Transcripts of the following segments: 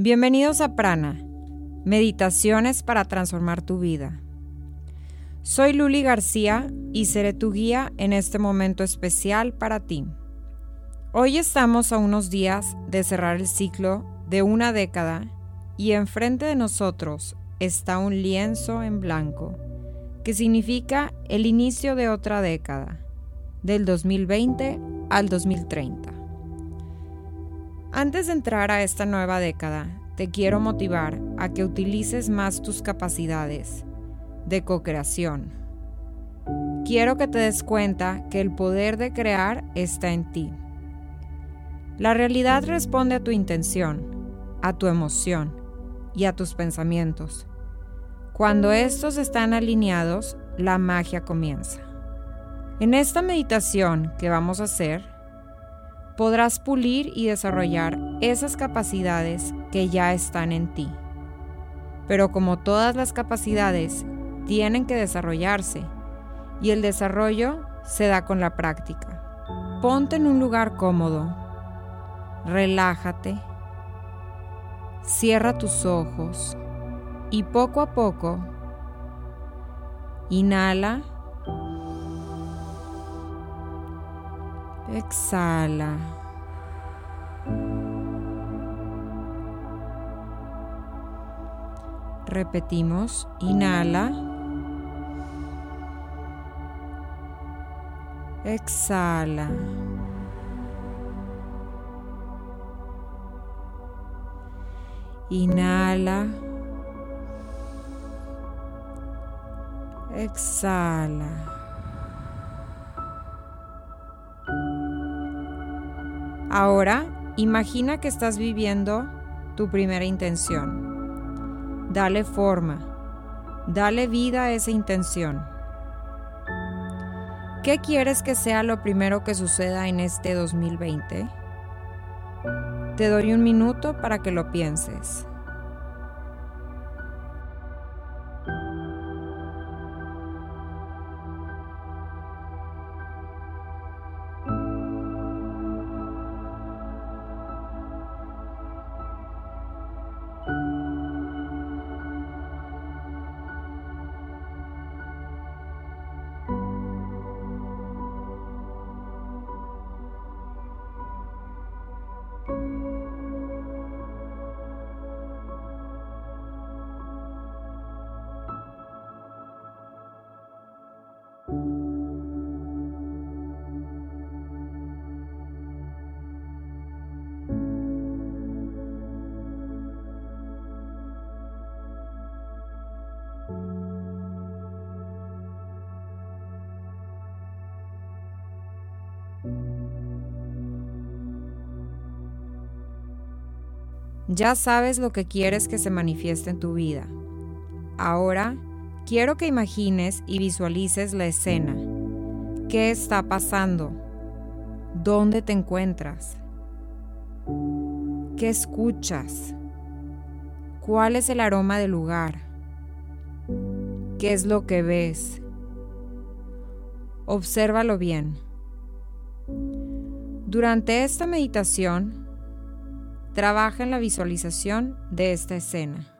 Bienvenidos a Prana, Meditaciones para transformar tu vida. Soy Luli García y seré tu guía en este momento especial para ti. Hoy estamos a unos días de cerrar el ciclo de una década y enfrente de nosotros está un lienzo en blanco que significa el inicio de otra década, del 2020 al 2030. Antes de entrar a esta nueva década, te quiero motivar a que utilices más tus capacidades de co-creación. Quiero que te des cuenta que el poder de crear está en ti. La realidad responde a tu intención, a tu emoción y a tus pensamientos. Cuando estos están alineados, la magia comienza. En esta meditación que vamos a hacer, podrás pulir y desarrollar esas capacidades que ya están en ti. Pero como todas las capacidades, tienen que desarrollarse y el desarrollo se da con la práctica. Ponte en un lugar cómodo, relájate, cierra tus ojos y poco a poco inhala Exhala. Repetimos, inhala. Exhala. Inhala. Exhala. Ahora, imagina que estás viviendo tu primera intención. Dale forma, dale vida a esa intención. ¿Qué quieres que sea lo primero que suceda en este 2020? Te doy un minuto para que lo pienses. Ya sabes lo que quieres que se manifieste en tu vida. Ahora, quiero que imagines y visualices la escena. ¿Qué está pasando? ¿Dónde te encuentras? ¿Qué escuchas? ¿Cuál es el aroma del lugar? ¿Qué es lo que ves? Obsérvalo bien. Durante esta meditación, Trabaja en la visualización de esta escena.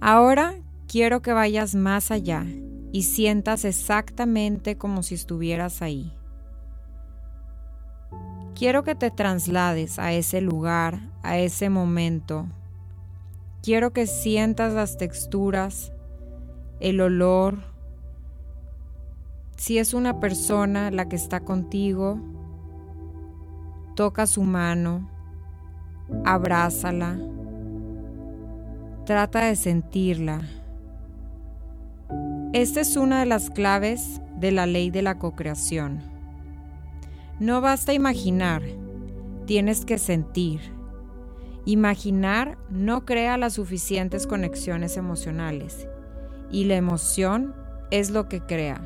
Ahora quiero que vayas más allá y sientas exactamente como si estuvieras ahí. Quiero que te traslades a ese lugar, a ese momento. Quiero que sientas las texturas, el olor. Si es una persona la que está contigo, toca su mano, abrázala, trata de sentirla. Esta es una de las claves de la ley de la cocreación. No basta imaginar, tienes que sentir. Imaginar no crea las suficientes conexiones emocionales y la emoción es lo que crea.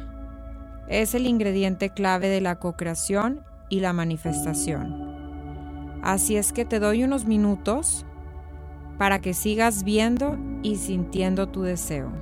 Es el ingrediente clave de la cocreación y la manifestación. Así es que te doy unos minutos para que sigas viendo y sintiendo tu deseo.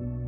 You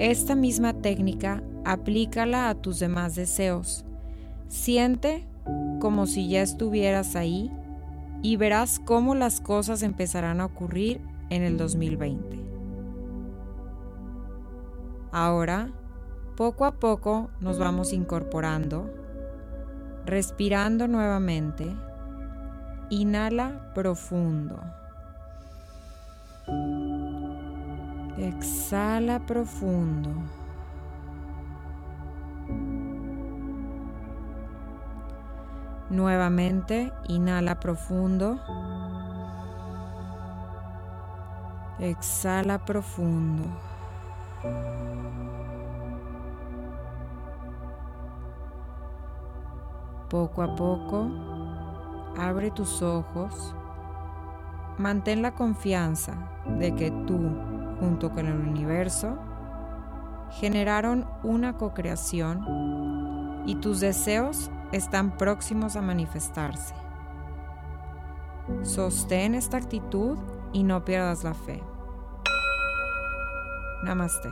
Esta misma técnica aplícala a tus demás deseos. Siente como si ya estuvieras ahí y verás cómo las cosas empezarán a ocurrir en el 2020. Ahora, poco a poco nos vamos incorporando, respirando nuevamente. Inhala profundo. Exhala profundo. Nuevamente, inhala profundo. Exhala profundo. Poco a poco, abre tus ojos. Mantén la confianza de que tú junto con el universo, generaron una co-creación y tus deseos están próximos a manifestarse. Sostén esta actitud y no pierdas la fe. Namaste.